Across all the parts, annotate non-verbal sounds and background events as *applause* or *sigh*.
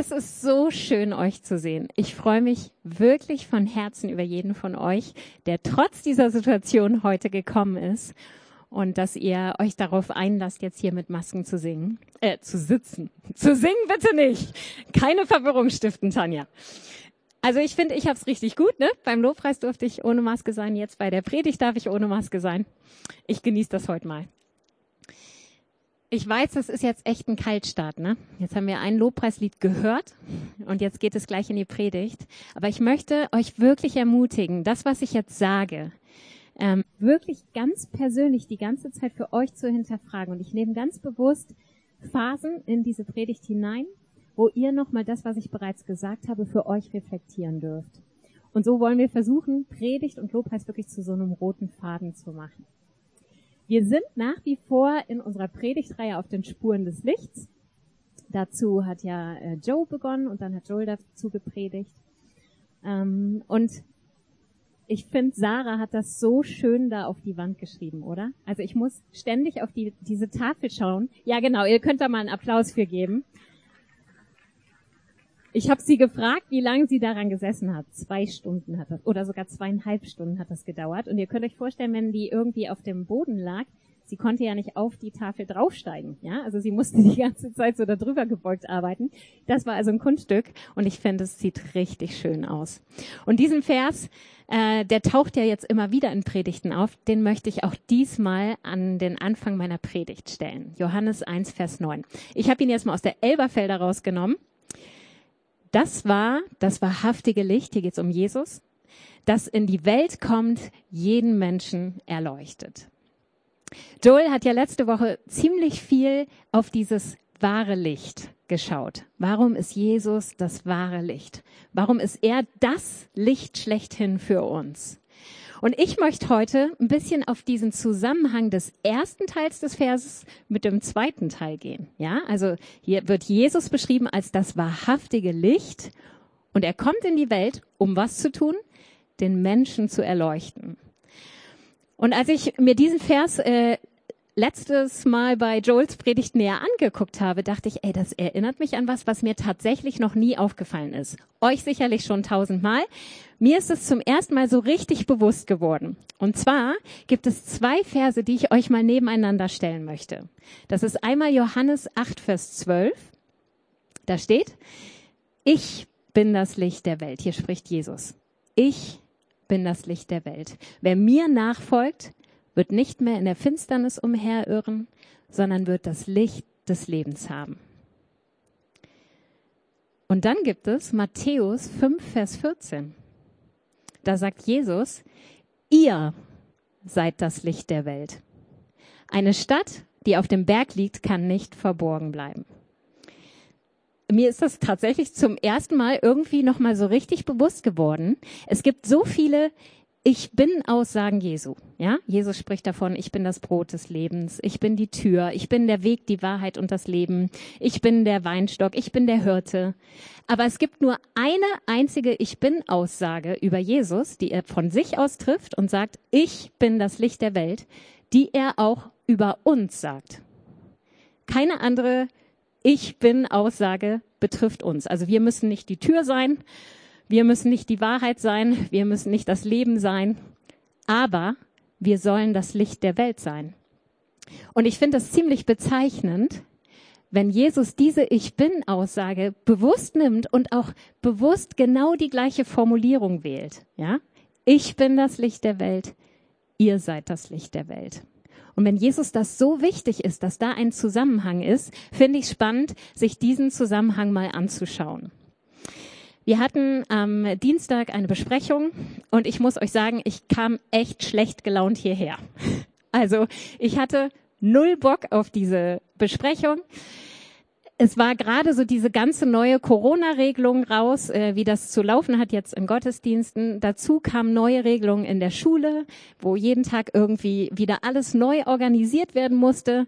Es ist so schön, euch zu sehen. Ich freue mich wirklich von Herzen über jeden von euch, der trotz dieser Situation heute gekommen ist und dass ihr euch darauf einlasst, jetzt hier mit Masken zu singen, äh, zu sitzen. *laughs* Zu singen bitte nicht. Keine Verwirrung stiften, Tanja. Also ich finde, ich habe es richtig gut. Ne? Beim Lobpreis durfte ich ohne Maske sein. Jetzt bei der Predigt darf ich ohne Maske sein. Ich genieße das heute mal. Ich weiß, das ist jetzt echt ein Kaltstart. Ne? Jetzt haben wir ein Lobpreislied gehört und jetzt geht es gleich in die Predigt. Aber ich möchte euch wirklich ermutigen, das, was ich jetzt sage, ähm, wirklich ganz persönlich die ganze Zeit für euch zu hinterfragen. Und ich nehme ganz bewusst Phasen in diese Predigt hinein, wo ihr nochmal das, was ich bereits gesagt habe, für euch reflektieren dürft. Und so wollen wir versuchen, Predigt und Lobpreis wirklich zu so einem roten Faden zu machen. Wir sind nach wie vor in unserer Predigtreihe auf den Spuren des Lichts. Dazu hat ja äh, Joe begonnen und dann hat Joel dazu gepredigt. Ähm, und ich finde, Sarah hat das so schön da auf die Wand geschrieben, oder? Also ich muss ständig auf die, diese Tafel schauen. Ja, genau, ihr könnt da mal einen Applaus für geben. Ich habe sie gefragt, wie lange sie daran gesessen hat. Zwei Stunden hat das, oder sogar zweieinhalb Stunden hat das gedauert. Und ihr könnt euch vorstellen, wenn die irgendwie auf dem Boden lag, sie konnte ja nicht auf die Tafel draufsteigen, ja, also sie musste die ganze Zeit so darüber gebeugt arbeiten. Das war also ein Kunststück und ich finde, es sieht richtig schön aus. Und diesen Vers, äh, der taucht ja jetzt immer wieder in Predigten auf, den möchte ich auch diesmal an den Anfang meiner Predigt stellen. Johannes 1, Vers 9. Ich habe ihn jetzt mal aus der Elberfelder rausgenommen. Das war das wahrhaftige Licht, hier geht es um Jesus, das in die Welt kommt, jeden Menschen erleuchtet. Joel hat ja letzte Woche ziemlich viel auf dieses wahre Licht geschaut. Warum ist Jesus das wahre Licht? Warum ist er das Licht schlechthin für uns? Und ich möchte heute ein bisschen auf diesen Zusammenhang des ersten Teils des Verses mit dem zweiten Teil gehen. Ja, also hier wird Jesus beschrieben als das wahrhaftige Licht und er kommt in die Welt, um was zu tun? Den Menschen zu erleuchten. Und als ich mir diesen Vers äh, letztes Mal bei Joels Predigt näher angeguckt habe, dachte ich, ey, das erinnert mich an was, was mir tatsächlich noch nie aufgefallen ist. Euch sicherlich schon tausendmal. Mir ist es zum ersten Mal so richtig bewusst geworden. Und zwar gibt es zwei Verse, die ich euch mal nebeneinander stellen möchte. Das ist einmal Johannes 8, Vers 12. Da steht, ich bin das Licht der Welt. Hier spricht Jesus. Ich bin das Licht der Welt. Wer mir nachfolgt, wird nicht mehr in der Finsternis umherirren, sondern wird das Licht des Lebens haben. Und dann gibt es Matthäus 5, Vers 14. Da sagt Jesus, ihr seid das Licht der Welt. Eine Stadt, die auf dem Berg liegt, kann nicht verborgen bleiben mir ist das tatsächlich zum ersten Mal irgendwie nochmal so richtig bewusst geworden. Es gibt so viele ich bin Aussagen Jesu. Ja, Jesus spricht davon, ich bin das Brot des Lebens, ich bin die Tür, ich bin der Weg, die Wahrheit und das Leben, ich bin der Weinstock, ich bin der Hirte. Aber es gibt nur eine einzige Ich bin Aussage über Jesus, die er von sich aus trifft und sagt, ich bin das Licht der Welt, die er auch über uns sagt. Keine andere ich bin Aussage betrifft uns. Also wir müssen nicht die Tür sein, wir müssen nicht die Wahrheit sein, wir müssen nicht das Leben sein, aber wir sollen das Licht der Welt sein. Und ich finde das ziemlich bezeichnend, wenn Jesus diese Ich bin Aussage bewusst nimmt und auch bewusst genau die gleiche Formulierung wählt. Ja? Ich bin das Licht der Welt, ihr seid das Licht der Welt. Und wenn Jesus das so wichtig ist, dass da ein Zusammenhang ist, finde ich spannend, sich diesen Zusammenhang mal anzuschauen. Wir hatten am Dienstag eine Besprechung und ich muss euch sagen, ich kam echt schlecht gelaunt hierher. *laughs* Also ich hatte null Bock auf diese Besprechung es war gerade so diese ganze neue Corona-Regelung raus, äh, wie das zu laufen hat jetzt in Gottesdiensten. Dazu kamen neue Regelungen in der Schule, wo jeden Tag irgendwie wieder alles neu organisiert werden musste.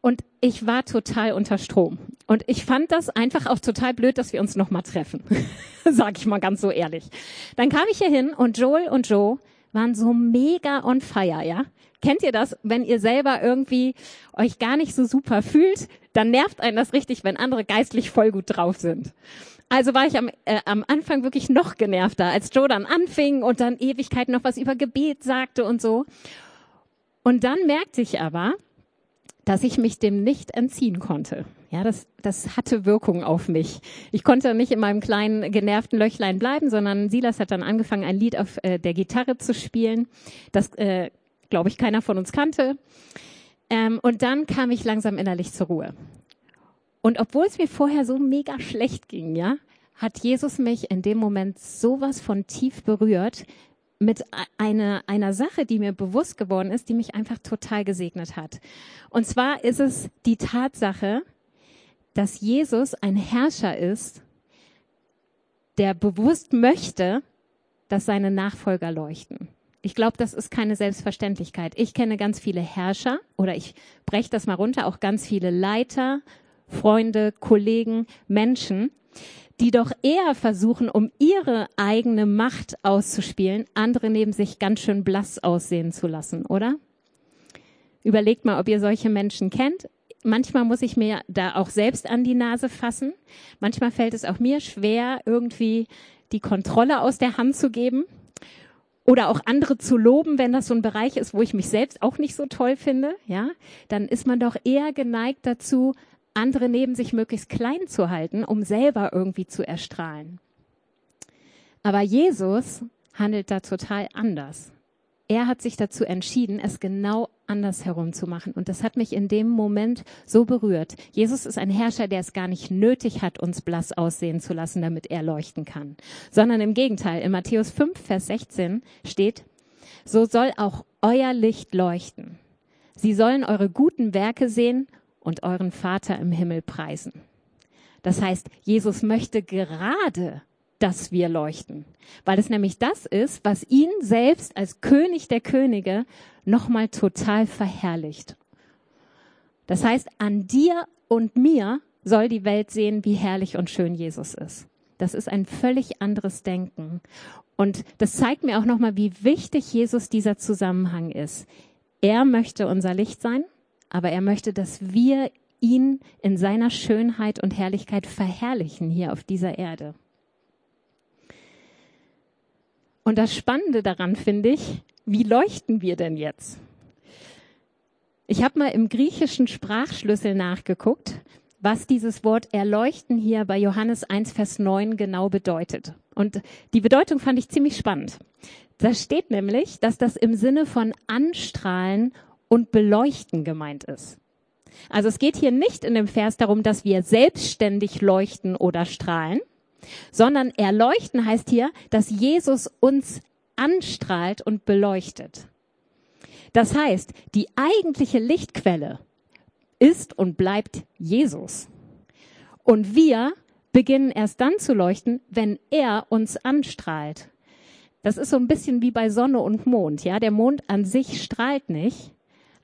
Und ich war total unter Strom. Und ich fand das einfach auch total blöd, dass wir uns nochmal treffen. *laughs* Sag ich mal ganz so ehrlich. Dann kam ich hier hin und Joel und Joe waren so mega on fire, ja? Kennt ihr das, wenn ihr selber irgendwie euch gar nicht so super fühlt, dann nervt einen das richtig, wenn andere geistlich voll gut drauf sind. Also war ich am, äh, am Anfang wirklich noch genervter, als Joe dann anfing und dann Ewigkeiten noch was über Gebet sagte und so. Und dann merkte ich aber, dass ich mich dem nicht entziehen konnte. Ja, das, das hatte Wirkung auf mich. Ich konnte nicht in meinem kleinen genervten Löchlein bleiben, sondern Silas hat dann angefangen, ein Lied auf äh, der Gitarre zu spielen, das, äh, glaube ich, keiner von uns kannte. Ähm, und dann kam ich langsam innerlich zur Ruhe. Und obwohl es mir vorher so mega schlecht ging, ja, hat Jesus mich in dem Moment sowas von tief berührt mit einer, einer Sache, die mir bewusst geworden ist, die mich einfach total gesegnet hat. Und zwar ist es die Tatsache, dass Jesus ein Herrscher ist, der bewusst möchte, dass seine Nachfolger leuchten. Ich glaube, das ist keine Selbstverständlichkeit. Ich kenne ganz viele Herrscher oder ich breche das mal runter, auch ganz viele Leiter, Freunde, Kollegen, Menschen, die doch eher versuchen, um ihre eigene Macht auszuspielen, andere neben sich ganz schön blass aussehen zu lassen, oder? Überlegt mal, ob ihr solche Menschen kennt. Manchmal muss ich mir da auch selbst an die Nase fassen. Manchmal fällt es auch mir schwer, irgendwie die Kontrolle aus der Hand zu geben oder auch andere zu loben, wenn das so ein Bereich ist, wo ich mich selbst auch nicht so toll finde, ja, dann ist man doch eher geneigt dazu, andere neben sich möglichst klein zu halten, um selber irgendwie zu erstrahlen. Aber Jesus handelt da total anders. Er hat sich dazu entschieden, es genau andersherum zu machen. Und das hat mich in dem Moment so berührt. Jesus ist ein Herrscher, der es gar nicht nötig hat, uns blass aussehen zu lassen, damit er leuchten kann. Sondern im Gegenteil, in Matthäus 5, Vers 16 steht, so soll auch euer Licht leuchten. Sie sollen eure guten Werke sehen und euren Vater im Himmel preisen. Das heißt, Jesus möchte gerade, dass wir leuchten, weil es nämlich das ist, was ihn selbst als König der Könige nochmal total verherrlicht. Das heißt, an dir und mir soll die Welt sehen, wie herrlich und schön Jesus ist. Das ist ein völlig anderes Denken. Und das zeigt mir auch nochmal, wie wichtig Jesus dieser Zusammenhang ist. Er möchte unser Licht sein aber er möchte, dass wir ihn in seiner Schönheit und Herrlichkeit verherrlichen hier auf dieser Erde. Und das Spannende daran finde ich, wie leuchten wir denn jetzt? Ich habe mal im griechischen Sprachschlüssel nachgeguckt, was dieses Wort erleuchten hier bei Johannes 1, Vers 9 genau bedeutet. Und die Bedeutung fand ich ziemlich spannend. Da steht nämlich, dass das im Sinne von anstrahlen und beleuchten gemeint ist. Also es geht hier nicht in dem Vers darum, dass wir selbstständig leuchten oder strahlen, sondern erleuchten heißt hier, dass Jesus uns anstrahlt und beleuchtet. Das heißt, die eigentliche Lichtquelle ist und bleibt Jesus. Und wir beginnen erst dann zu leuchten, wenn er uns anstrahlt. Das ist so ein bisschen wie bei Sonne und Mond, ja. Der Mond an sich strahlt nicht,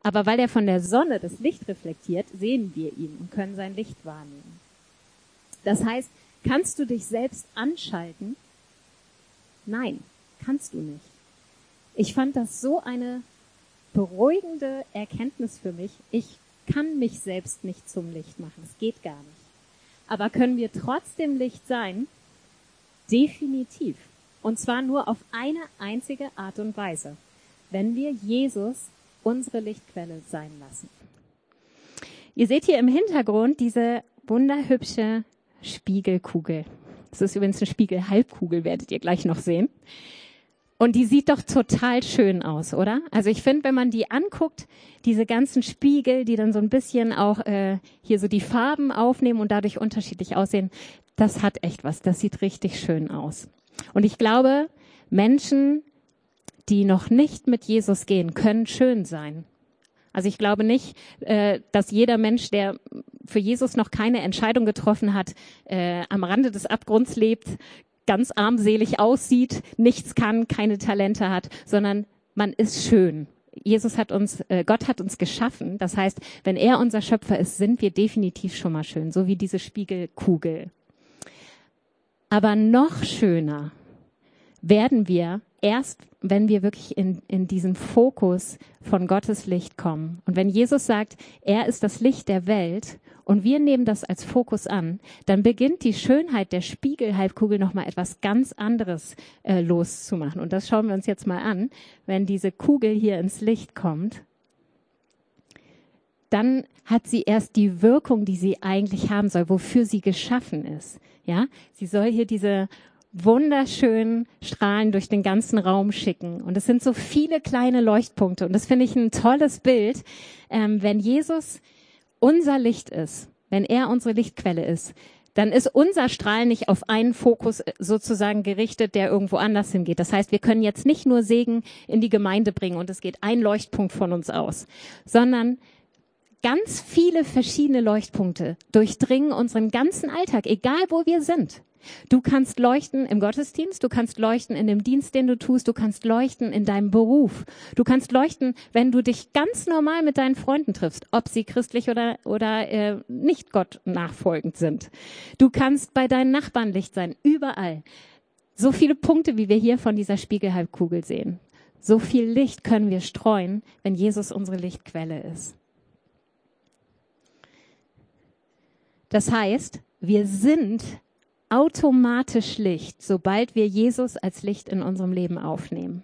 aber weil er von der Sonne das Licht reflektiert, sehen wir ihn und können sein Licht wahrnehmen. Das heißt, kannst du dich selbst anschalten? Nein, kannst du nicht. Ich fand das so eine beruhigende Erkenntnis für mich. Ich kann mich selbst nicht zum Licht machen. Es geht gar nicht. Aber können wir trotzdem Licht sein? Definitiv. Und zwar nur auf eine einzige Art und Weise. Wenn wir Jesus unsere Lichtquelle sein lassen. Ihr seht hier im Hintergrund diese wunderhübsche Spiegelkugel. Das ist übrigens eine Spiegelhalbkugel, werdet ihr gleich noch sehen. Und die sieht doch total schön aus, oder? Also ich finde, wenn man die anguckt, diese ganzen Spiegel, die dann so ein bisschen auch äh, hier so die Farben aufnehmen und dadurch unterschiedlich aussehen, das hat echt was. Das sieht richtig schön aus. Und ich glaube, Menschen die noch nicht mit Jesus gehen, können schön sein. Also ich glaube nicht, äh, dass jeder Mensch, der für Jesus noch keine Entscheidung getroffen hat, äh, am Rande des Abgrunds lebt, ganz armselig aussieht, nichts kann, keine Talente hat, sondern man ist schön. Jesus hat uns, äh, Gott hat uns geschaffen. Das heißt, wenn er unser Schöpfer ist, sind wir definitiv schon mal schön, so wie diese Spiegelkugel. Aber noch schöner werden wir, erst, wenn wir wirklich in, in diesen Fokus von Gottes Licht kommen. Und wenn Jesus sagt, er ist das Licht der Welt und wir nehmen das als Fokus an, dann beginnt die Schönheit der Spiegelhalbkugel nochmal etwas ganz anderes äh, loszumachen. Und das schauen wir uns jetzt mal an, wenn diese Kugel hier ins Licht kommt dann hat sie erst die Wirkung, die sie eigentlich haben soll, wofür sie geschaffen ist. Ja, sie soll hier diese wunderschönen Strahlen durch den ganzen Raum schicken. Und es sind so viele kleine Leuchtpunkte. Und das finde ich ein tolles Bild, ähm, wenn Jesus unser Licht ist, wenn er unsere Lichtquelle ist, dann ist unser Strahl nicht auf einen Fokus äh, sozusagen gerichtet, der irgendwo anders hingeht. Das heißt, wir können jetzt nicht nur Segen in die Gemeinde bringen und es geht ein Leuchtpunkt von uns aus, sondern ganz viele verschiedene Leuchtpunkte durchdringen unseren ganzen Alltag, egal wo wir sind. Du kannst leuchten im Gottesdienst, du kannst leuchten in dem Dienst, den du tust, du kannst leuchten in deinem Beruf, du kannst leuchten, wenn du dich ganz normal mit deinen Freunden triffst, ob sie christlich oder, oder äh, nicht Gott nachfolgend sind. Du kannst bei deinen Nachbarn Licht sein, überall. So viele Punkte, wie wir hier von dieser Spiegelhalbkugel sehen. So viel Licht können wir streuen, wenn Jesus unsere Lichtquelle ist. Das heißt, wir sind automatisch Licht, sobald wir Jesus als Licht in unserem Leben aufnehmen.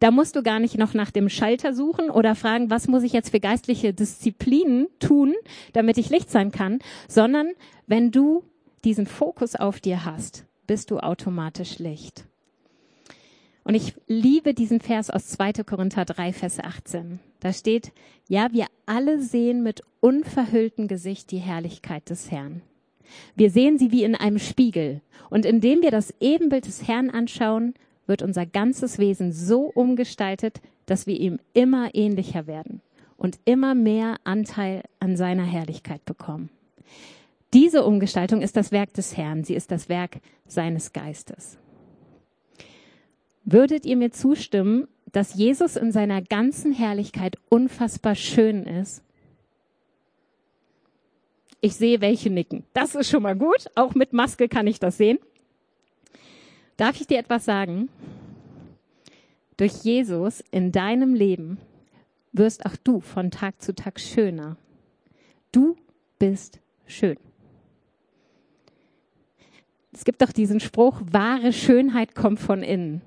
Da musst du gar nicht noch nach dem Schalter suchen oder fragen, was muss ich jetzt für geistliche Disziplinen tun, damit ich Licht sein kann, sondern wenn du diesen Fokus auf dir hast, bist du automatisch Licht. Und ich liebe diesen Vers aus 2. Korinther 3, Vers 18. Da steht, ja, wir alle sehen mit unverhülltem Gesicht die Herrlichkeit des Herrn. Wir sehen sie wie in einem Spiegel. Und indem wir das Ebenbild des Herrn anschauen, wird unser ganzes Wesen so umgestaltet, dass wir ihm immer ähnlicher werden und immer mehr Anteil an seiner Herrlichkeit bekommen. Diese Umgestaltung ist das Werk des Herrn. Sie ist das Werk seines Geistes. Würdet ihr mir zustimmen, dass Jesus in seiner ganzen Herrlichkeit unfassbar schön ist? Ich sehe welche nicken. Das ist schon mal gut. Auch mit Maske kann ich das sehen. Darf ich dir etwas sagen? Durch Jesus in deinem Leben wirst auch du von Tag zu Tag schöner. Du bist schön. Es gibt doch diesen Spruch, wahre Schönheit kommt von innen.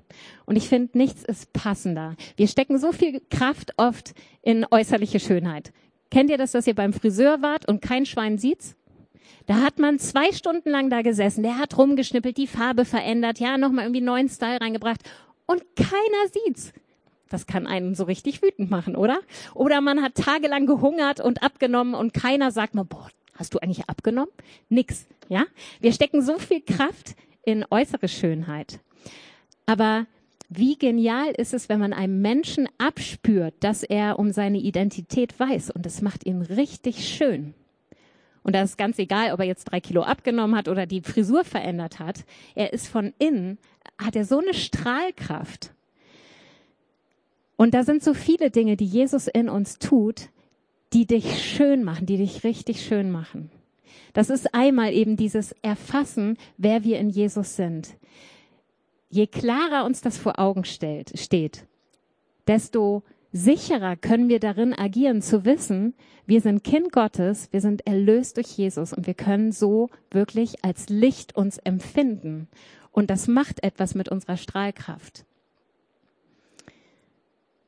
Und ich finde, nichts ist passender. Wir stecken so viel Kraft oft in äußerliche Schönheit. Kennt ihr das, dass ihr beim Friseur wart und kein Schwein sieht's? Da hat man zwei Stunden lang da gesessen, der hat rumgeschnippelt, die Farbe verändert, ja, nochmal irgendwie neuen Style reingebracht und keiner sieht's. Das kann einen so richtig wütend machen, oder? Oder man hat tagelang gehungert und abgenommen und keiner sagt mal, boah, Hast du eigentlich abgenommen? Nix, ja? Wir stecken so viel Kraft in äußere Schönheit. Aber wie genial ist es, wenn man einem Menschen abspürt, dass er um seine Identität weiß und es macht ihn richtig schön. Und da ist ganz egal, ob er jetzt drei Kilo abgenommen hat oder die Frisur verändert hat. Er ist von innen, hat er so eine Strahlkraft. Und da sind so viele Dinge, die Jesus in uns tut, die dich schön machen, die dich richtig schön machen. Das ist einmal eben dieses Erfassen, wer wir in Jesus sind. Je klarer uns das vor Augen stellt, steht, desto sicherer können wir darin agieren, zu wissen, wir sind Kind Gottes, wir sind erlöst durch Jesus und wir können so wirklich als Licht uns empfinden. Und das macht etwas mit unserer Strahlkraft.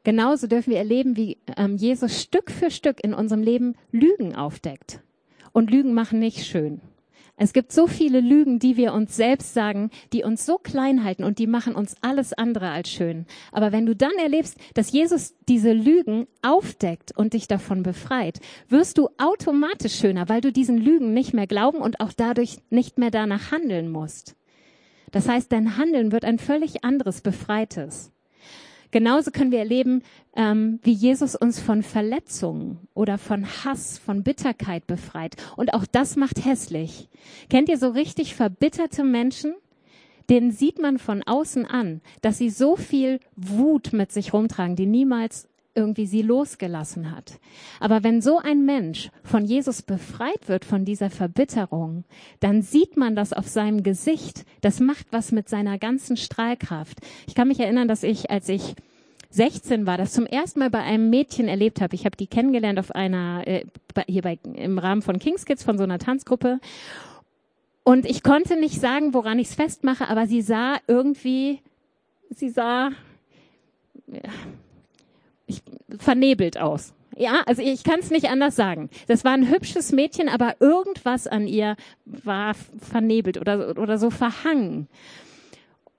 Genauso dürfen wir erleben, wie ähm, Jesus Stück für Stück in unserem Leben Lügen aufdeckt. Und Lügen machen nicht schön. Es gibt so viele Lügen, die wir uns selbst sagen, die uns so klein halten und die machen uns alles andere als schön. Aber wenn du dann erlebst, dass Jesus diese Lügen aufdeckt und dich davon befreit, wirst du automatisch schöner, weil du diesen Lügen nicht mehr glauben und auch dadurch nicht mehr danach handeln musst. Das heißt, dein Handeln wird ein völlig anderes, befreites. Genauso können wir erleben, ähm, wie Jesus uns von Verletzungen oder von Hass, von Bitterkeit befreit. Und auch das macht hässlich. Kennt ihr so richtig verbitterte Menschen? Denen sieht man von außen an, dass sie so viel Wut mit sich rumtragen, die niemals irgendwie sie losgelassen hat. Aber wenn so ein Mensch von Jesus befreit wird von dieser Verbitterung, dann sieht man das auf seinem Gesicht. Das macht was mit seiner ganzen Strahlkraft. Ich kann mich erinnern, dass ich, als ich 16 war, das zum ersten Mal bei einem Mädchen erlebt habe. Ich habe die kennengelernt auf einer, äh, hier bei, im Rahmen von Kings Kids, von so einer Tanzgruppe. Und ich konnte nicht sagen, woran ich es festmache, aber sie sah irgendwie, sie sah ich, vernebelt aus. Ja, also ich kann es nicht anders sagen. Das war ein hübsches Mädchen, aber irgendwas an ihr war vernebelt oder, oder so verhangen.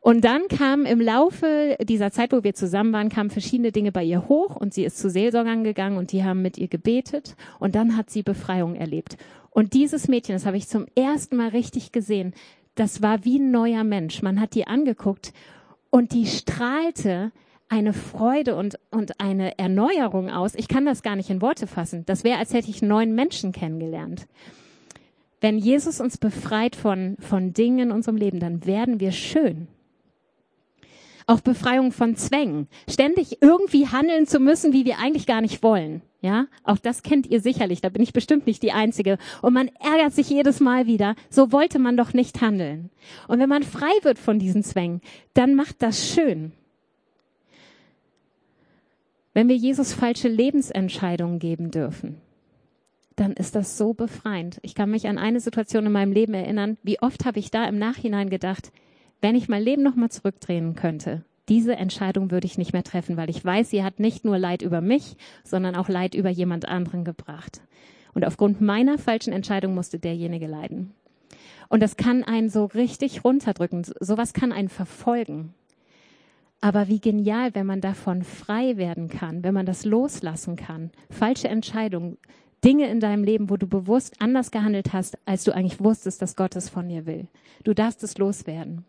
Und dann kam im Laufe dieser Zeit, wo wir zusammen waren, kamen verschiedene Dinge bei ihr hoch und sie ist zu Seelsorgern gegangen und die haben mit ihr gebetet und dann hat sie Befreiung erlebt. Und dieses Mädchen, das habe ich zum ersten Mal richtig gesehen, das war wie ein neuer Mensch. Man hat die angeguckt und die strahlte eine Freude und, und eine Erneuerung aus. Ich kann das gar nicht in Worte fassen. Das wäre, als hätte ich neuen Menschen kennengelernt. Wenn Jesus uns befreit von, von Dingen in unserem Leben, dann werden wir schön. Auch Befreiung von Zwängen. Ständig irgendwie handeln zu müssen, wie wir eigentlich gar nicht wollen. Ja, auch das kennt ihr sicherlich. Da bin ich bestimmt nicht die Einzige. Und man ärgert sich jedes Mal wieder. So wollte man doch nicht handeln. Und wenn man frei wird von diesen Zwängen, dann macht das schön. Wenn wir Jesus falsche Lebensentscheidungen geben dürfen, dann ist das so befreiend. Ich kann mich an eine Situation in meinem Leben erinnern. Wie oft habe ich da im Nachhinein gedacht, wenn ich mein Leben nochmal zurückdrehen könnte, diese Entscheidung würde ich nicht mehr treffen, weil ich weiß, sie hat nicht nur Leid über mich, sondern auch Leid über jemand anderen gebracht. Und aufgrund meiner falschen Entscheidung musste derjenige leiden. Und das kann einen so richtig runterdrücken. Sowas kann einen verfolgen. Aber wie genial, wenn man davon frei werden kann, wenn man das loslassen kann. Falsche Entscheidungen, Dinge in deinem Leben, wo du bewusst anders gehandelt hast, als du eigentlich wusstest, dass Gott es von dir will. Du darfst es loswerden.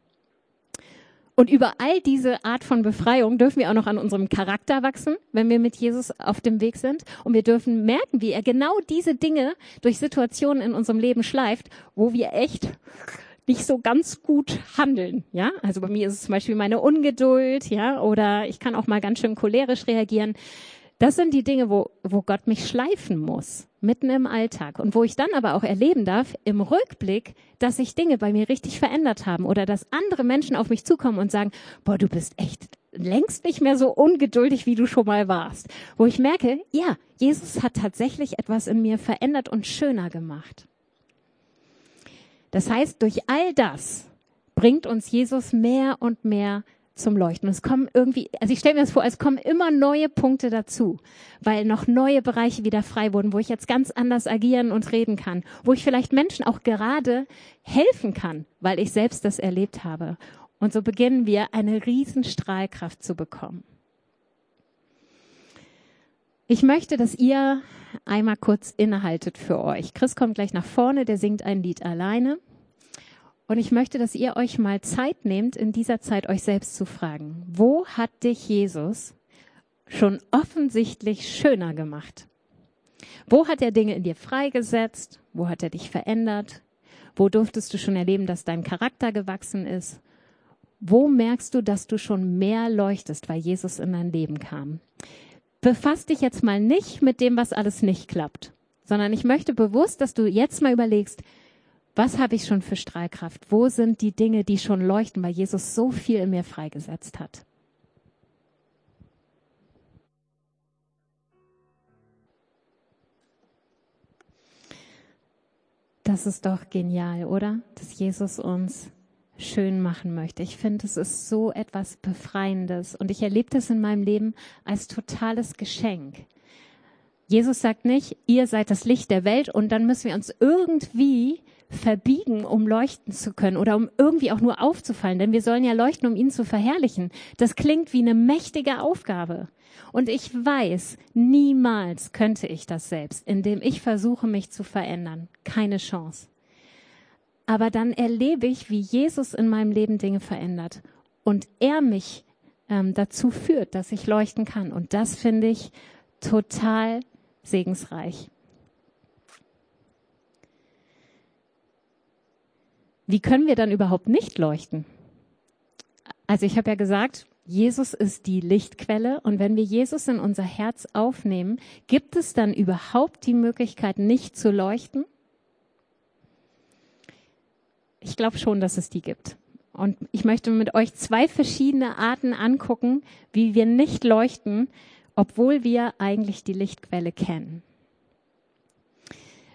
Und über all diese Art von Befreiung dürfen wir auch noch an unserem Charakter wachsen, wenn wir mit Jesus auf dem Weg sind. Und wir dürfen merken, wie er genau diese Dinge durch Situationen in unserem Leben schleift, wo wir echt nicht so ganz gut handeln, ja. Also bei mir ist es zum Beispiel meine Ungeduld, ja, oder ich kann auch mal ganz schön cholerisch reagieren. Das sind die Dinge, wo, wo Gott mich schleifen muss, mitten im Alltag. Und wo ich dann aber auch erleben darf, im Rückblick, dass sich Dinge bei mir richtig verändert haben oder dass andere Menschen auf mich zukommen und sagen, boah, du bist echt längst nicht mehr so ungeduldig, wie du schon mal warst. Wo ich merke, ja, Jesus hat tatsächlich etwas in mir verändert und schöner gemacht. Das heißt, durch all das bringt uns Jesus mehr und mehr zum Leuchten. Es kommen irgendwie, also ich stelle mir das vor, es kommen immer neue Punkte dazu, weil noch neue Bereiche wieder frei wurden, wo ich jetzt ganz anders agieren und reden kann, wo ich vielleicht Menschen auch gerade helfen kann, weil ich selbst das erlebt habe. Und so beginnen wir eine riesen Strahlkraft zu bekommen. Ich möchte, dass ihr einmal kurz innehaltet für euch. Chris kommt gleich nach vorne, der singt ein Lied alleine. Und ich möchte, dass ihr euch mal Zeit nehmt, in dieser Zeit euch selbst zu fragen, wo hat dich Jesus schon offensichtlich schöner gemacht? Wo hat er Dinge in dir freigesetzt? Wo hat er dich verändert? Wo durftest du schon erleben, dass dein Charakter gewachsen ist? Wo merkst du, dass du schon mehr leuchtest, weil Jesus in dein Leben kam? Befass dich jetzt mal nicht mit dem, was alles nicht klappt, sondern ich möchte bewusst, dass du jetzt mal überlegst, was habe ich schon für Strahlkraft? Wo sind die Dinge, die schon leuchten, weil Jesus so viel in mir freigesetzt hat? Das ist doch genial, oder? Dass Jesus uns schön machen möchte. Ich finde, es ist so etwas Befreiendes und ich erlebe das in meinem Leben als totales Geschenk. Jesus sagt nicht, ihr seid das Licht der Welt und dann müssen wir uns irgendwie verbiegen, um leuchten zu können oder um irgendwie auch nur aufzufallen, denn wir sollen ja leuchten, um ihn zu verherrlichen. Das klingt wie eine mächtige Aufgabe. Und ich weiß, niemals könnte ich das selbst, indem ich versuche, mich zu verändern. Keine Chance. Aber dann erlebe ich, wie Jesus in meinem Leben Dinge verändert und er mich ähm, dazu führt, dass ich leuchten kann. Und das finde ich total segensreich. Wie können wir dann überhaupt nicht leuchten? Also ich habe ja gesagt, Jesus ist die Lichtquelle und wenn wir Jesus in unser Herz aufnehmen, gibt es dann überhaupt die Möglichkeit, nicht zu leuchten? Ich glaube schon, dass es die gibt. Und ich möchte mit euch zwei verschiedene Arten angucken, wie wir nicht leuchten, obwohl wir eigentlich die Lichtquelle kennen.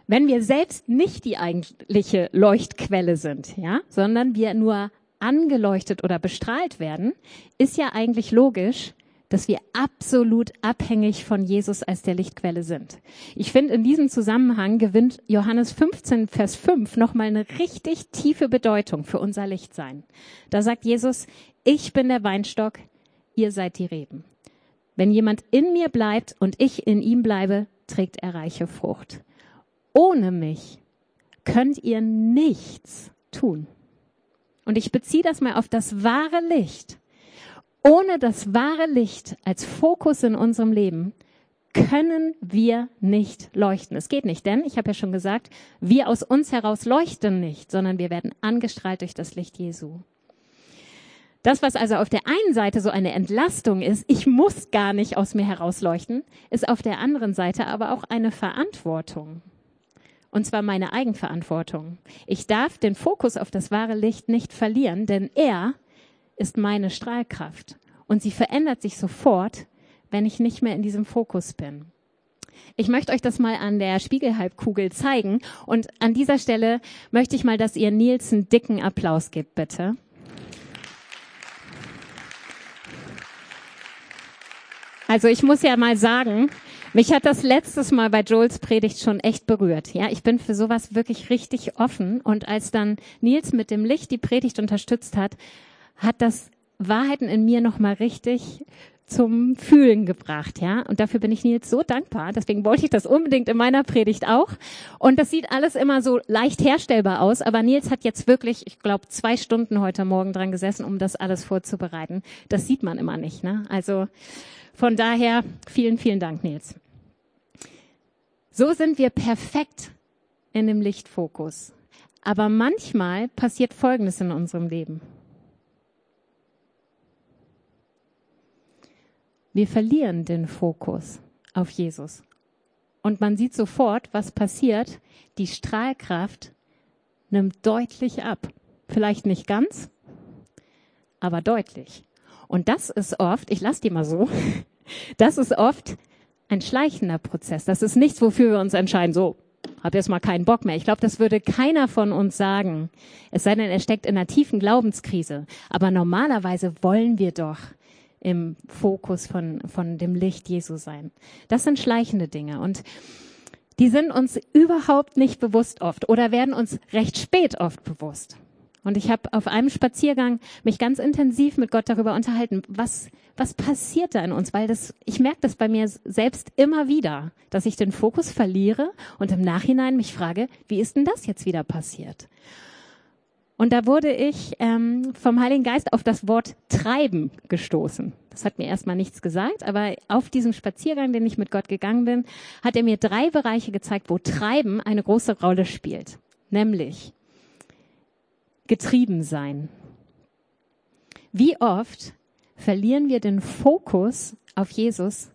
Wenn wir selbst nicht die eigentliche Leuchtquelle sind, ja, sondern wir nur angeleuchtet oder bestrahlt werden, ist ja eigentlich logisch, dass wir absolut abhängig von Jesus als der Lichtquelle sind. Ich finde, in diesem Zusammenhang gewinnt Johannes 15, Vers 5 nochmal eine richtig tiefe Bedeutung für unser Lichtsein. Da sagt Jesus, ich bin der Weinstock, ihr seid die Reben. Wenn jemand in mir bleibt und ich in ihm bleibe, trägt er reiche Frucht. Ohne mich könnt ihr nichts tun. Und ich beziehe das mal auf das wahre Licht. Ohne das wahre Licht als Fokus in unserem Leben können wir nicht leuchten. Es geht nicht, denn ich habe ja schon gesagt, wir aus uns heraus leuchten nicht, sondern wir werden angestrahlt durch das Licht Jesu. Das, was also auf der einen Seite so eine Entlastung ist, ich muss gar nicht aus mir herausleuchten, ist auf der anderen Seite aber auch eine Verantwortung. Und zwar meine Eigenverantwortung. Ich darf den Fokus auf das wahre Licht nicht verlieren, denn er ist meine Strahlkraft. Und sie verändert sich sofort, wenn ich nicht mehr in diesem Fokus bin. Ich möchte euch das mal an der Spiegelhalbkugel zeigen. Und an dieser Stelle möchte ich mal, dass ihr Nils einen dicken Applaus gebt, bitte. Also ich muss ja mal sagen, mich hat das letztes Mal bei Joels Predigt schon echt berührt. Ja, ich bin für sowas wirklich richtig offen. Und als dann Nils mit dem Licht die Predigt unterstützt hat, hat das Wahrheiten in mir nochmal richtig zum Fühlen gebracht, ja. Und dafür bin ich Nils so dankbar. Deswegen wollte ich das unbedingt in meiner Predigt auch. Und das sieht alles immer so leicht herstellbar aus. Aber Nils hat jetzt wirklich, ich glaube, zwei Stunden heute Morgen dran gesessen, um das alles vorzubereiten. Das sieht man immer nicht, ne? Also, von daher vielen, vielen Dank, Nils. So sind wir perfekt in dem Lichtfokus. Aber manchmal passiert Folgendes in unserem Leben. Wir verlieren den Fokus auf Jesus. Und man sieht sofort, was passiert. Die Strahlkraft nimmt deutlich ab. Vielleicht nicht ganz, aber deutlich. Und das ist oft, ich lasse die mal so, *laughs* das ist oft ein schleichender Prozess. Das ist nichts, wofür wir uns entscheiden, so, hab jetzt mal keinen Bock mehr. Ich glaube, das würde keiner von uns sagen. Es sei denn, er steckt in einer tiefen Glaubenskrise. Aber normalerweise wollen wir doch im Fokus von, von dem Licht Jesu sein. Das sind schleichende Dinge und die sind uns überhaupt nicht bewusst oft oder werden uns recht spät oft bewusst. Und ich habe auf einem Spaziergang mich ganz intensiv mit Gott darüber unterhalten, was, was passiert da in uns, weil das, ich merke das bei mir selbst immer wieder, dass ich den Fokus verliere und im Nachhinein mich frage, wie ist denn das jetzt wieder passiert? Und da wurde ich ähm, vom Heiligen Geist auf das Wort treiben gestoßen. Das hat mir erstmal nichts gesagt, aber auf diesem Spaziergang, den ich mit Gott gegangen bin, hat er mir drei Bereiche gezeigt, wo Treiben eine große Rolle spielt. Nämlich getrieben sein. Wie oft verlieren wir den Fokus auf Jesus,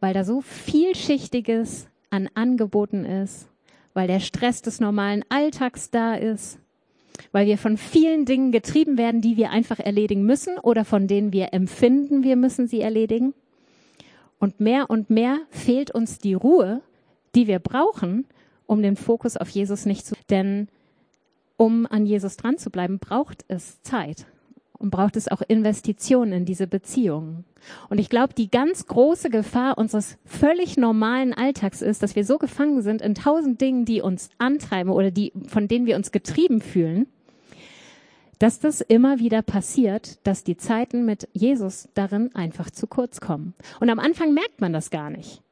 weil da so vielschichtiges an Angeboten ist, weil der Stress des normalen Alltags da ist, weil wir von vielen Dingen getrieben werden, die wir einfach erledigen müssen oder von denen wir empfinden, wir müssen sie erledigen. Und mehr und mehr fehlt uns die Ruhe, die wir brauchen, um den Fokus auf Jesus nicht zu. Denn um an Jesus dran zu bleiben, braucht es Zeit und braucht es auch Investitionen in diese Beziehungen. Und ich glaube, die ganz große Gefahr unseres völlig normalen Alltags ist, dass wir so gefangen sind in tausend Dingen, die uns antreiben oder die, von denen wir uns getrieben fühlen, dass das immer wieder passiert, dass die Zeiten mit Jesus darin einfach zu kurz kommen. Und am Anfang merkt man das gar nicht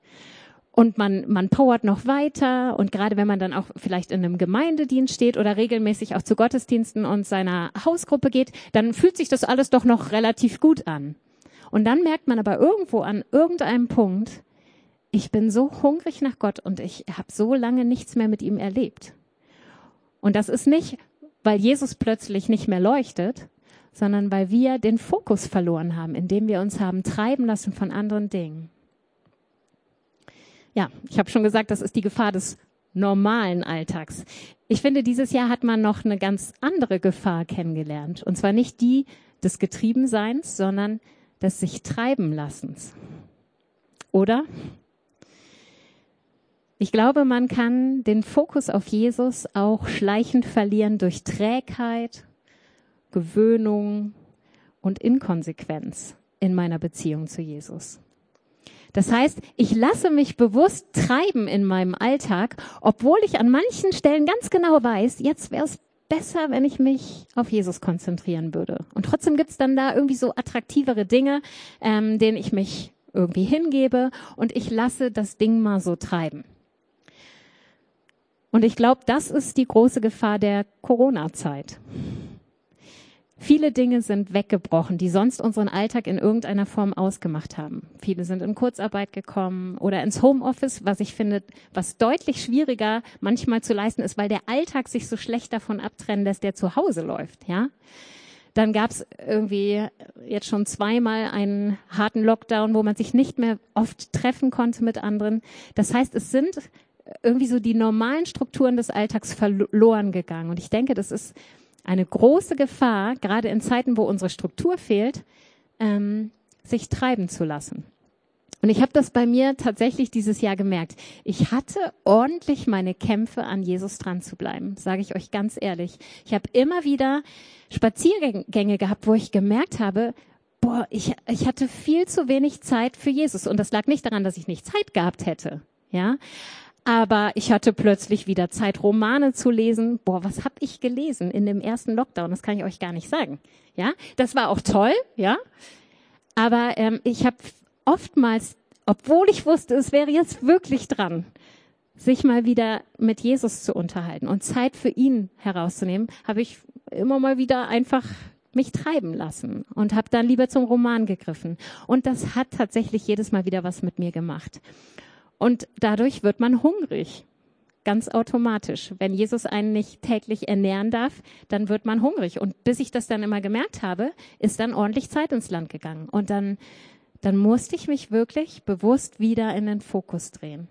und man, man powert noch weiter und gerade wenn man dann auch vielleicht in einem Gemeindedienst steht oder regelmäßig auch zu Gottesdiensten und seiner Hausgruppe geht, dann fühlt sich das alles doch noch relativ gut an. Und dann merkt man aber irgendwo an irgendeinem Punkt, ich bin so hungrig nach Gott und ich habe so lange nichts mehr mit ihm erlebt. Und das ist nicht, weil Jesus plötzlich nicht mehr leuchtet, sondern weil wir den Fokus verloren haben, indem wir uns haben treiben lassen von anderen Dingen. Ja, ich habe schon gesagt, das ist die Gefahr des normalen Alltags. Ich finde, dieses Jahr hat man noch eine ganz andere Gefahr kennengelernt. Und zwar nicht die des Getriebenseins, sondern des sich treiben lassens. Oder? Ich glaube, man kann den Fokus auf Jesus auch schleichend verlieren durch Trägheit, Gewöhnung und Inkonsequenz in meiner Beziehung zu Jesus. Das heißt, ich lasse mich bewusst treiben in meinem Alltag, obwohl ich an manchen Stellen ganz genau weiß, jetzt wäre es besser, wenn ich mich auf Jesus konzentrieren würde. Und trotzdem gibt's dann da irgendwie so attraktivere Dinge, ähm, denen ich mich irgendwie hingebe und ich lasse das Ding mal so treiben. Und ich glaube, das ist die große Gefahr der Corona-Zeit. Viele Dinge sind weggebrochen, die sonst unseren Alltag in irgendeiner Form ausgemacht haben. Viele sind in Kurzarbeit gekommen oder ins Homeoffice, was ich finde, was deutlich schwieriger manchmal zu leisten ist, weil der Alltag sich so schlecht davon abtrennen lässt, der zu Hause läuft, ja. Dann gab es irgendwie jetzt schon zweimal einen harten Lockdown, wo man sich nicht mehr oft treffen konnte mit anderen. Das heißt, es sind irgendwie so die normalen Strukturen des Alltags verloren gegangen. Und ich denke, das ist eine große Gefahr, gerade in Zeiten, wo unsere Struktur fehlt, ähm, sich treiben zu lassen. Und ich habe das bei mir tatsächlich dieses Jahr gemerkt. Ich hatte ordentlich meine Kämpfe, an Jesus dran zu bleiben, sage ich euch ganz ehrlich. Ich habe immer wieder Spaziergänge gehabt, wo ich gemerkt habe, boah, ich, ich hatte viel zu wenig Zeit für Jesus. Und das lag nicht daran, dass ich nicht Zeit gehabt hätte. Ja, aber ich hatte plötzlich wieder Zeit, Romane zu lesen. Boah, was hab ich gelesen in dem ersten Lockdown? Das kann ich euch gar nicht sagen. Ja, das war auch toll, ja. Aber ähm, ich habe oftmals, obwohl ich wusste, es wäre jetzt wirklich dran, sich mal wieder mit Jesus zu unterhalten und Zeit für ihn herauszunehmen, habe ich immer mal wieder einfach mich treiben lassen und habe dann lieber zum Roman gegriffen. Und das hat tatsächlich jedes Mal wieder was mit mir gemacht. Und dadurch wird man hungrig. Ganz automatisch. Wenn Jesus einen nicht täglich ernähren darf, dann wird man hungrig. Und bis ich das dann immer gemerkt habe, ist dann ordentlich Zeit ins Land gegangen. Und dann, dann musste ich mich wirklich bewusst wieder in den Fokus drehen.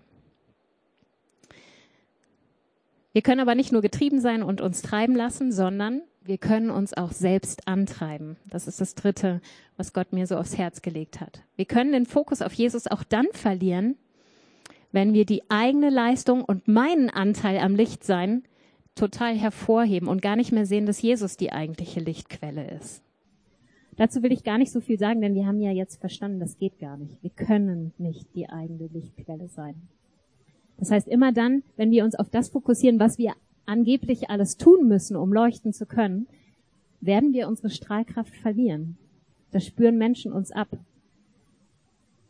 Wir können aber nicht nur getrieben sein und uns treiben lassen, sondern wir können uns auch selbst antreiben. Das ist das Dritte, was Gott mir so aufs Herz gelegt hat. Wir können den Fokus auf Jesus auch dann verlieren, wenn wir die eigene Leistung und meinen Anteil am Lichtsein total hervorheben und gar nicht mehr sehen, dass Jesus die eigentliche Lichtquelle ist. Dazu will ich gar nicht so viel sagen, denn wir haben ja jetzt verstanden, das geht gar nicht. Wir können nicht die eigene Lichtquelle sein. Das heißt, immer dann, wenn wir uns auf das fokussieren, was wir angeblich alles tun müssen, um leuchten zu können, werden wir unsere Strahlkraft verlieren. Das spüren Menschen uns ab.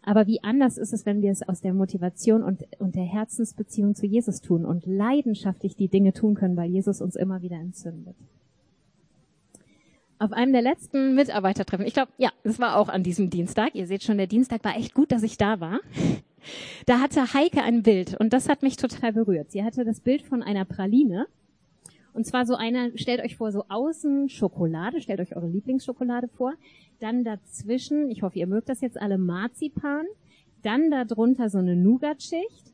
Aber wie anders ist es, wenn wir es aus der Motivation und, und der Herzensbeziehung zu Jesus tun und leidenschaftlich die Dinge tun können, weil Jesus uns immer wieder entzündet. Auf einem der letzten Mitarbeitertreffen, ich glaube, ja, das war auch an diesem Dienstag. Ihr seht schon, der Dienstag war echt gut, dass ich da war. Da hatte Heike ein Bild und das hat mich total berührt. Sie hatte das Bild von einer Praline. Und zwar so einer, stellt euch vor, so außen Schokolade, stellt euch eure Lieblingsschokolade vor. Dann dazwischen, ich hoffe, ihr mögt das jetzt alle, Marzipan. Dann darunter so eine Nougat-Schicht.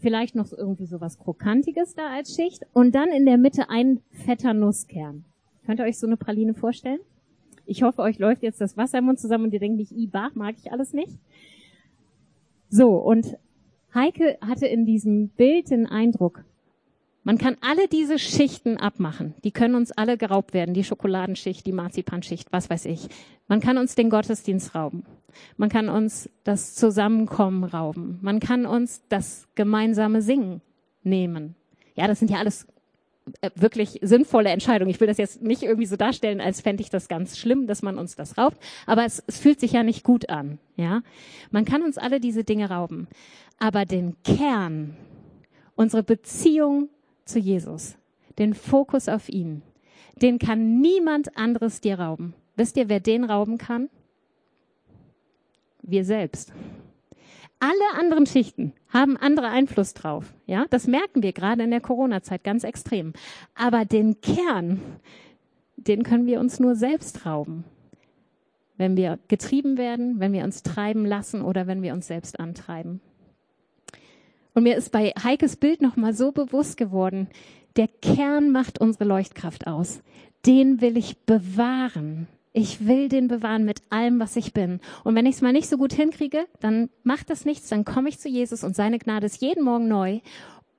Vielleicht noch irgendwie so was Krokantiges da als Schicht. Und dann in der Mitte ein fetter Nusskern. Könnt ihr euch so eine Praline vorstellen? Ich hoffe, euch läuft jetzt das Wasser im Mund zusammen und ihr denkt nicht, i, bah, mag ich alles nicht. So, und Heike hatte in diesem Bild den Eindruck, man kann alle diese Schichten abmachen. Die können uns alle geraubt werden. Die Schokoladenschicht, die Marzipanschicht, was weiß ich. Man kann uns den Gottesdienst rauben. Man kann uns das Zusammenkommen rauben. Man kann uns das gemeinsame Singen nehmen. Ja, das sind ja alles äh, wirklich sinnvolle Entscheidungen. Ich will das jetzt nicht irgendwie so darstellen, als fände ich das ganz schlimm, dass man uns das raubt. Aber es, es fühlt sich ja nicht gut an. Ja, man kann uns alle diese Dinge rauben. Aber den Kern, unsere Beziehung zu Jesus, den Fokus auf ihn, den kann niemand anderes dir rauben. Wisst ihr, wer den rauben kann? Wir selbst. Alle anderen Schichten haben andere Einfluss drauf. Ja, das merken wir gerade in der Corona-Zeit ganz extrem. Aber den Kern, den können wir uns nur selbst rauben. Wenn wir getrieben werden, wenn wir uns treiben lassen oder wenn wir uns selbst antreiben. Und mir ist bei Heikes Bild nochmal so bewusst geworden, der Kern macht unsere Leuchtkraft aus. Den will ich bewahren. Ich will den bewahren mit allem, was ich bin. Und wenn ich es mal nicht so gut hinkriege, dann macht das nichts, dann komme ich zu Jesus und seine Gnade ist jeden Morgen neu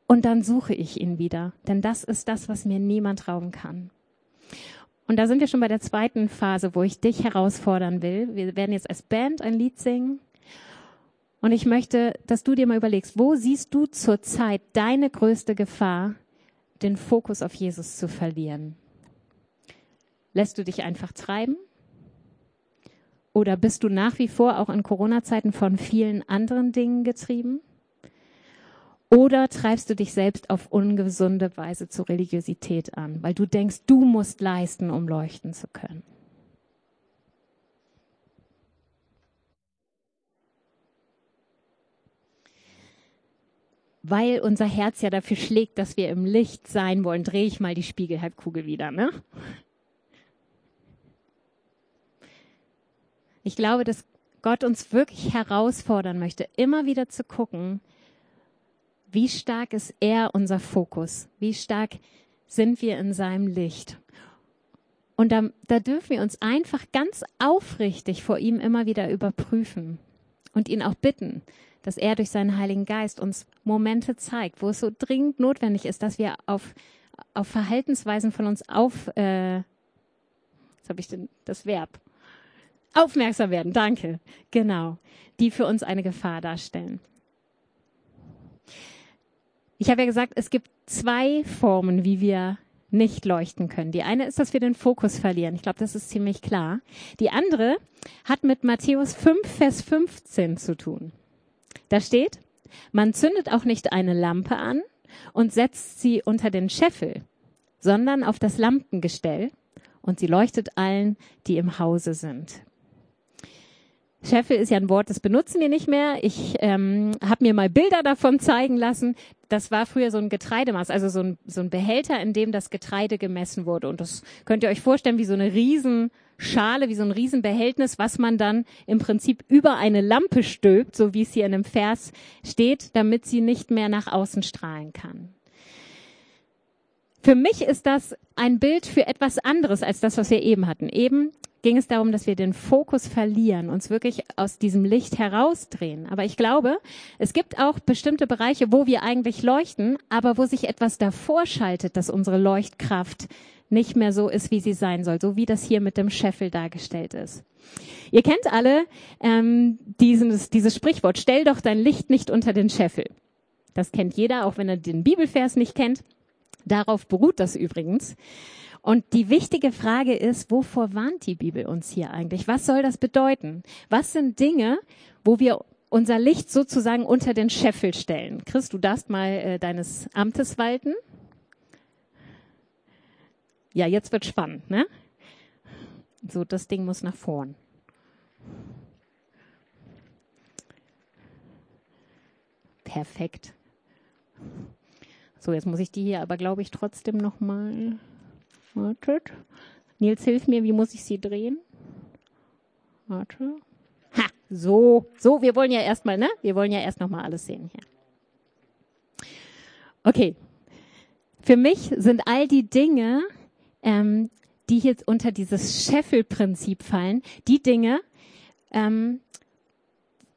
und dann suche ich ihn wieder. Denn das ist das, was mir niemand rauben kann. Und da sind wir schon bei der zweiten Phase, wo ich dich herausfordern will. Wir werden jetzt als Band ein Lied singen. Und ich möchte, dass du dir mal überlegst, wo siehst du zurzeit deine größte Gefahr, den Fokus auf Jesus zu verlieren? Lässt du dich einfach treiben? Oder bist du nach wie vor auch in Corona-Zeiten von vielen anderen Dingen getrieben? Oder treibst du dich selbst auf ungesunde Weise zur Religiosität an, weil du denkst, du musst leisten, um leuchten zu können? Weil unser Herz ja dafür schlägt, dass wir im Licht sein wollen, drehe ich mal die Spiegelhalbkugel wieder, ne? Ich glaube, dass Gott uns wirklich herausfordern möchte, immer wieder zu gucken, wie stark ist er unser Fokus? Wie stark sind wir in seinem Licht? Und da, da dürfen wir uns einfach ganz aufrichtig vor ihm immer wieder überprüfen und ihn auch bitten, dass er durch seinen Heiligen Geist uns Momente zeigt, wo es so dringend notwendig ist, dass wir auf, auf Verhaltensweisen von uns auf, äh, was habe ich denn, das Verb, aufmerksam werden, danke, genau, die für uns eine Gefahr darstellen. Ich habe ja gesagt, es gibt zwei Formen, wie wir nicht leuchten können. Die eine ist, dass wir den Fokus verlieren. Ich glaube, das ist ziemlich klar. Die andere hat mit Matthäus 5, Vers 15 zu tun. Da steht, man zündet auch nicht eine Lampe an und setzt sie unter den Scheffel, sondern auf das Lampengestell und sie leuchtet allen, die im Hause sind. Scheffel ist ja ein Wort, das benutzen wir nicht mehr. Ich ähm, habe mir mal Bilder davon zeigen lassen. Das war früher so ein Getreidemaß, also so ein, so ein Behälter, in dem das Getreide gemessen wurde. Und das könnt ihr euch vorstellen wie so eine Riesenschale, wie so ein Riesenbehältnis, was man dann im Prinzip über eine Lampe stülpt, so wie es hier in einem Vers steht, damit sie nicht mehr nach außen strahlen kann. Für mich ist das ein Bild für etwas anderes als das, was wir eben hatten. Eben ging es darum, dass wir den Fokus verlieren, uns wirklich aus diesem Licht herausdrehen. Aber ich glaube, es gibt auch bestimmte Bereiche, wo wir eigentlich leuchten, aber wo sich etwas davor schaltet, dass unsere Leuchtkraft nicht mehr so ist, wie sie sein soll, so wie das hier mit dem Scheffel dargestellt ist. Ihr kennt alle ähm, dieses, dieses Sprichwort, stell doch dein Licht nicht unter den Scheffel. Das kennt jeder, auch wenn er den Bibelvers nicht kennt. Darauf beruht das übrigens. Und die wichtige Frage ist, wovor warnt die Bibel uns hier eigentlich? Was soll das bedeuten? Was sind Dinge, wo wir unser Licht sozusagen unter den Scheffel stellen? Chris, du darfst mal äh, deines Amtes walten. Ja, jetzt wird spannend, ne? So, das Ding muss nach vorn. Perfekt. So, jetzt muss ich die hier aber, glaube ich, trotzdem noch mal Wartet. Nils, hilf mir, wie muss ich sie drehen? Warte. Ha, so, so, wir wollen ja erstmal, ne? Wir wollen ja erst nochmal alles sehen hier. Okay. Für mich sind all die Dinge, ähm, die jetzt unter dieses Scheffel-Prinzip fallen, die Dinge, ähm,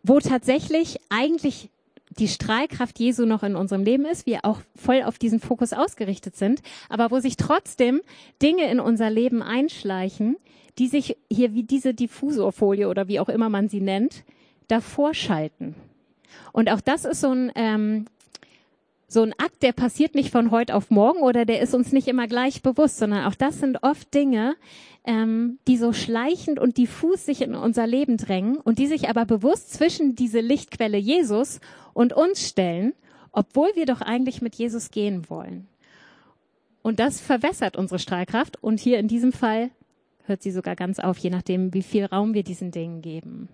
wo tatsächlich eigentlich die Strahlkraft Jesu noch in unserem Leben ist, wir auch voll auf diesen Fokus ausgerichtet sind, aber wo sich trotzdem Dinge in unser Leben einschleichen, die sich hier wie diese Diffusorfolie oder wie auch immer man sie nennt, davor schalten. Und auch das ist so ein, ähm, so ein Akt, der passiert nicht von heute auf morgen oder der ist uns nicht immer gleich bewusst, sondern auch das sind oft Dinge, ähm, die so schleichend und diffus sich in unser Leben drängen und die sich aber bewusst zwischen diese Lichtquelle Jesus und uns stellen, obwohl wir doch eigentlich mit Jesus gehen wollen. Und das verwässert unsere Strahlkraft und hier in diesem Fall hört sie sogar ganz auf, je nachdem, wie viel Raum wir diesen Dingen geben.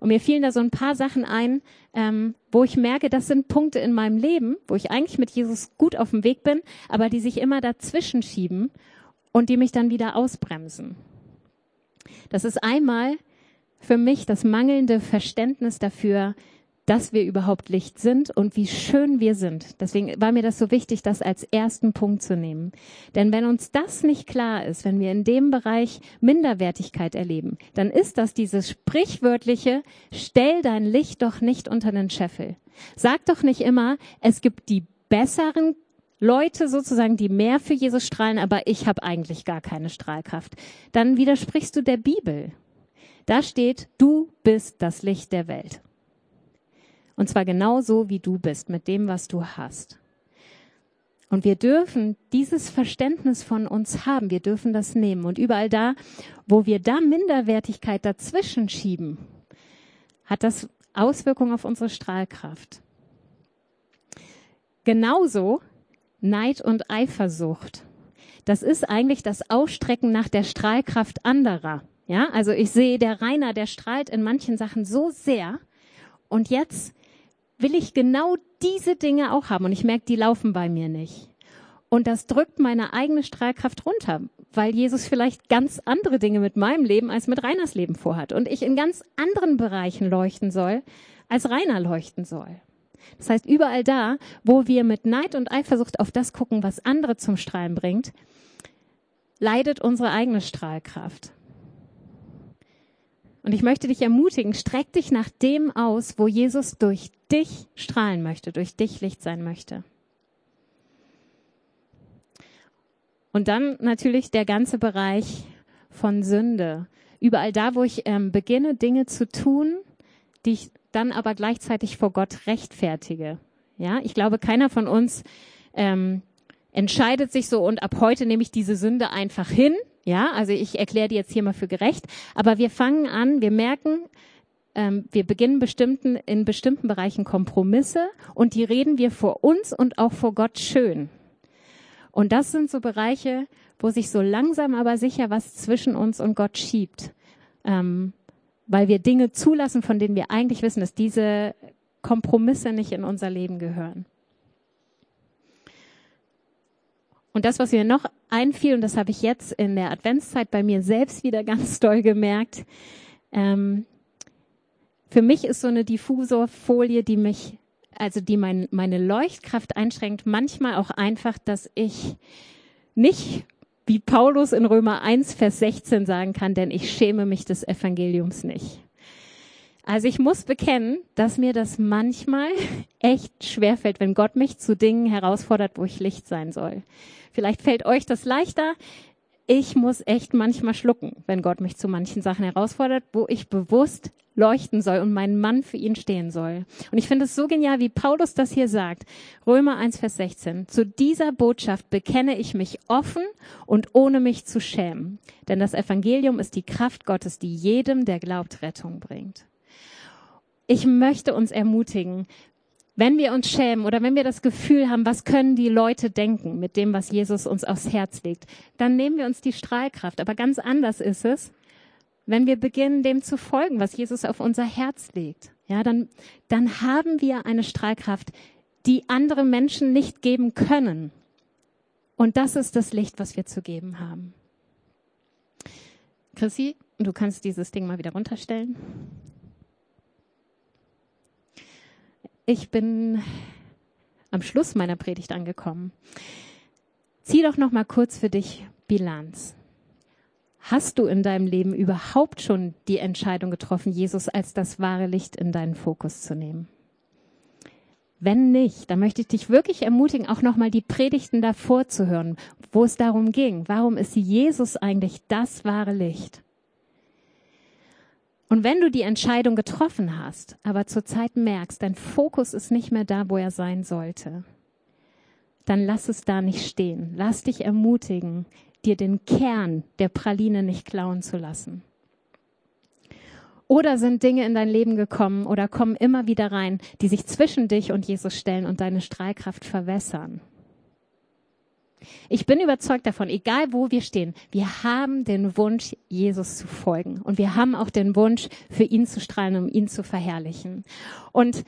Und mir fielen da so ein paar Sachen ein, ähm, wo ich merke, das sind Punkte in meinem Leben, wo ich eigentlich mit Jesus gut auf dem Weg bin, aber die sich immer dazwischen schieben und die mich dann wieder ausbremsen. Das ist einmal für mich das mangelnde Verständnis dafür, dass wir überhaupt Licht sind und wie schön wir sind. Deswegen war mir das so wichtig, das als ersten Punkt zu nehmen. Denn wenn uns das nicht klar ist, wenn wir in dem Bereich Minderwertigkeit erleben, dann ist das dieses sprichwörtliche, stell dein Licht doch nicht unter den Scheffel. Sag doch nicht immer, es gibt die besseren Leute sozusagen, die mehr für Jesus strahlen, aber ich habe eigentlich gar keine Strahlkraft. Dann widersprichst du der Bibel. Da steht, du bist das Licht der Welt. Und zwar genau so, wie du bist, mit dem, was du hast. Und wir dürfen dieses Verständnis von uns haben. Wir dürfen das nehmen. Und überall da, wo wir da Minderwertigkeit dazwischen schieben, hat das Auswirkungen auf unsere Strahlkraft. Genauso Neid und Eifersucht. Das ist eigentlich das Ausstrecken nach der Strahlkraft anderer. Ja, also ich sehe, der Rainer, der strahlt in manchen Sachen so sehr. Und jetzt will ich genau diese Dinge auch haben und ich merke, die laufen bei mir nicht. Und das drückt meine eigene Strahlkraft runter, weil Jesus vielleicht ganz andere Dinge mit meinem Leben als mit Reiners Leben vorhat und ich in ganz anderen Bereichen leuchten soll, als Rainer leuchten soll. Das heißt, überall da, wo wir mit Neid und Eifersucht auf das gucken, was andere zum Strahlen bringt, leidet unsere eigene Strahlkraft. Und ich möchte dich ermutigen, streck dich nach dem aus, wo Jesus durch dich strahlen möchte, durch dich Licht sein möchte. Und dann natürlich der ganze Bereich von Sünde. Überall da, wo ich ähm, beginne, Dinge zu tun, die ich dann aber gleichzeitig vor Gott rechtfertige. Ja, ich glaube, keiner von uns ähm, entscheidet sich so und ab heute nehme ich diese Sünde einfach hin ja, also ich erkläre die jetzt hier mal für gerecht. Aber wir fangen an, wir merken, ähm, wir beginnen bestimmten, in bestimmten Bereichen Kompromisse und die reden wir vor uns und auch vor Gott schön. Und das sind so Bereiche, wo sich so langsam aber sicher was zwischen uns und Gott schiebt. Ähm, weil wir Dinge zulassen, von denen wir eigentlich wissen, dass diese Kompromisse nicht in unser Leben gehören. Und das, was mir noch einfiel, und das habe ich jetzt in der Adventszeit bei mir selbst wieder *laughs* ganz doll gemerkt, ähm, für mich ist so eine Diffusorfolie, die mich, also die mein, meine Leuchtkraft einschränkt, manchmal auch einfach, dass ich nicht wie Paulus in Römer 1, Vers 16 sagen kann, denn ich schäme mich des Evangeliums nicht. Also ich muss bekennen, dass mir das manchmal *laughs* echt schwerfällt, wenn Gott mich zu Dingen herausfordert, wo ich Licht sein soll. Vielleicht fällt euch das leichter. Ich muss echt manchmal schlucken, wenn Gott mich zu manchen Sachen herausfordert, wo ich bewusst leuchten soll und mein Mann für ihn stehen soll. Und ich finde es so genial, wie Paulus das hier sagt. Römer 1, Vers 16. Zu dieser Botschaft bekenne ich mich offen und ohne mich zu schämen. Denn das Evangelium ist die Kraft Gottes, die jedem, der glaubt, Rettung bringt. Ich möchte uns ermutigen, wenn wir uns schämen oder wenn wir das Gefühl haben, was können die Leute denken mit dem, was Jesus uns aufs Herz legt, dann nehmen wir uns die Strahlkraft. Aber ganz anders ist es, wenn wir beginnen, dem zu folgen, was Jesus auf unser Herz legt. Ja, dann, dann haben wir eine Strahlkraft, die andere Menschen nicht geben können. Und das ist das Licht, was wir zu geben haben. Chrissy, du kannst dieses Ding mal wieder runterstellen. Ich bin am Schluss meiner Predigt angekommen. Zieh doch noch mal kurz für dich Bilanz. Hast du in deinem Leben überhaupt schon die Entscheidung getroffen, Jesus als das wahre Licht in deinen Fokus zu nehmen? Wenn nicht, dann möchte ich dich wirklich ermutigen, auch nochmal die Predigten davor zu hören, wo es darum ging. Warum ist Jesus eigentlich das wahre Licht? Und wenn du die Entscheidung getroffen hast, aber zurzeit merkst, dein Fokus ist nicht mehr da, wo er sein sollte, dann lass es da nicht stehen. Lass dich ermutigen, dir den Kern der Praline nicht klauen zu lassen. Oder sind Dinge in dein Leben gekommen oder kommen immer wieder rein, die sich zwischen dich und Jesus stellen und deine Strahlkraft verwässern? Ich bin überzeugt davon, egal wo wir stehen, wir haben den Wunsch, Jesus zu folgen. Und wir haben auch den Wunsch, für ihn zu strahlen, um ihn zu verherrlichen. Und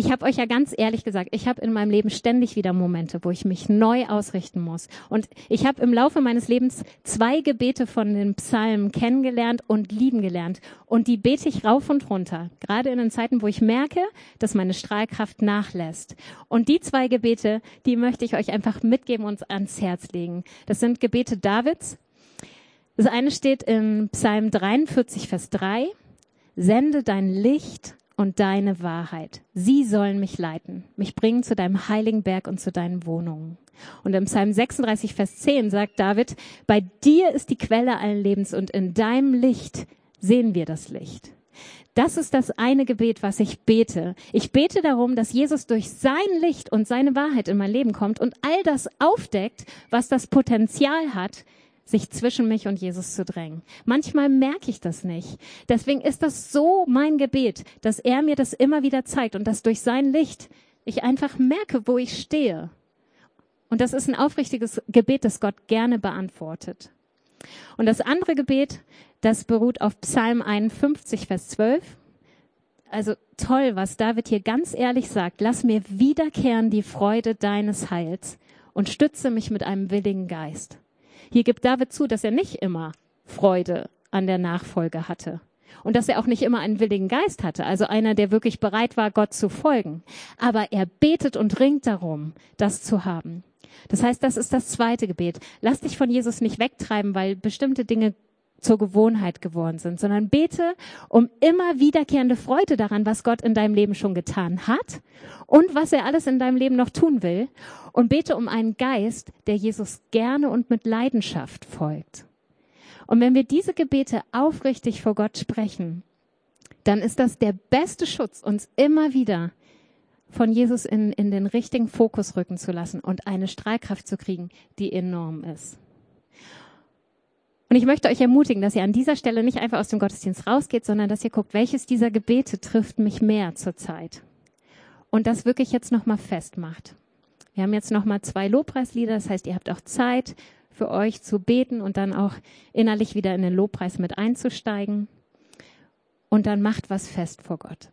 ich habe euch ja ganz ehrlich gesagt, ich habe in meinem Leben ständig wieder Momente, wo ich mich neu ausrichten muss. Und ich habe im Laufe meines Lebens zwei Gebete von den Psalmen kennengelernt und lieben gelernt. Und die bete ich rauf und runter, gerade in den Zeiten, wo ich merke, dass meine Strahlkraft nachlässt. Und die zwei Gebete, die möchte ich euch einfach mitgeben und ans Herz legen. Das sind Gebete Davids. Das eine steht im Psalm 43, Vers 3. Sende dein Licht und deine Wahrheit. Sie sollen mich leiten, mich bringen zu deinem heiligen Berg und zu deinen Wohnungen. Und im Psalm 36, Vers 10 sagt David, bei dir ist die Quelle allen Lebens und in deinem Licht sehen wir das Licht. Das ist das eine Gebet, was ich bete. Ich bete darum, dass Jesus durch sein Licht und seine Wahrheit in mein Leben kommt und all das aufdeckt, was das Potenzial hat, sich zwischen mich und Jesus zu drängen. Manchmal merke ich das nicht. Deswegen ist das so mein Gebet, dass er mir das immer wieder zeigt und dass durch sein Licht ich einfach merke, wo ich stehe. Und das ist ein aufrichtiges Gebet, das Gott gerne beantwortet. Und das andere Gebet, das beruht auf Psalm 51, Vers 12. Also toll, was David hier ganz ehrlich sagt. Lass mir wiederkehren die Freude deines Heils und stütze mich mit einem willigen Geist. Hier gibt David zu, dass er nicht immer Freude an der Nachfolge hatte. Und dass er auch nicht immer einen willigen Geist hatte, also einer, der wirklich bereit war, Gott zu folgen. Aber er betet und ringt darum, das zu haben. Das heißt, das ist das zweite Gebet. Lass dich von Jesus nicht wegtreiben, weil bestimmte Dinge zur Gewohnheit geworden sind, sondern bete um immer wiederkehrende Freude daran, was Gott in deinem Leben schon getan hat und was er alles in deinem Leben noch tun will. Und bete um einen Geist, der Jesus gerne und mit Leidenschaft folgt. Und wenn wir diese Gebete aufrichtig vor Gott sprechen, dann ist das der beste Schutz, uns immer wieder von Jesus in, in den richtigen Fokus rücken zu lassen und eine Strahlkraft zu kriegen, die enorm ist. Und ich möchte euch ermutigen, dass ihr an dieser Stelle nicht einfach aus dem Gottesdienst rausgeht, sondern dass ihr guckt, welches dieser Gebete trifft mich mehr zurzeit. Und das wirklich jetzt nochmal festmacht. Wir haben jetzt nochmal zwei Lobpreislieder, das heißt, ihr habt auch Zeit für euch zu beten und dann auch innerlich wieder in den Lobpreis mit einzusteigen. Und dann macht was fest vor Gott.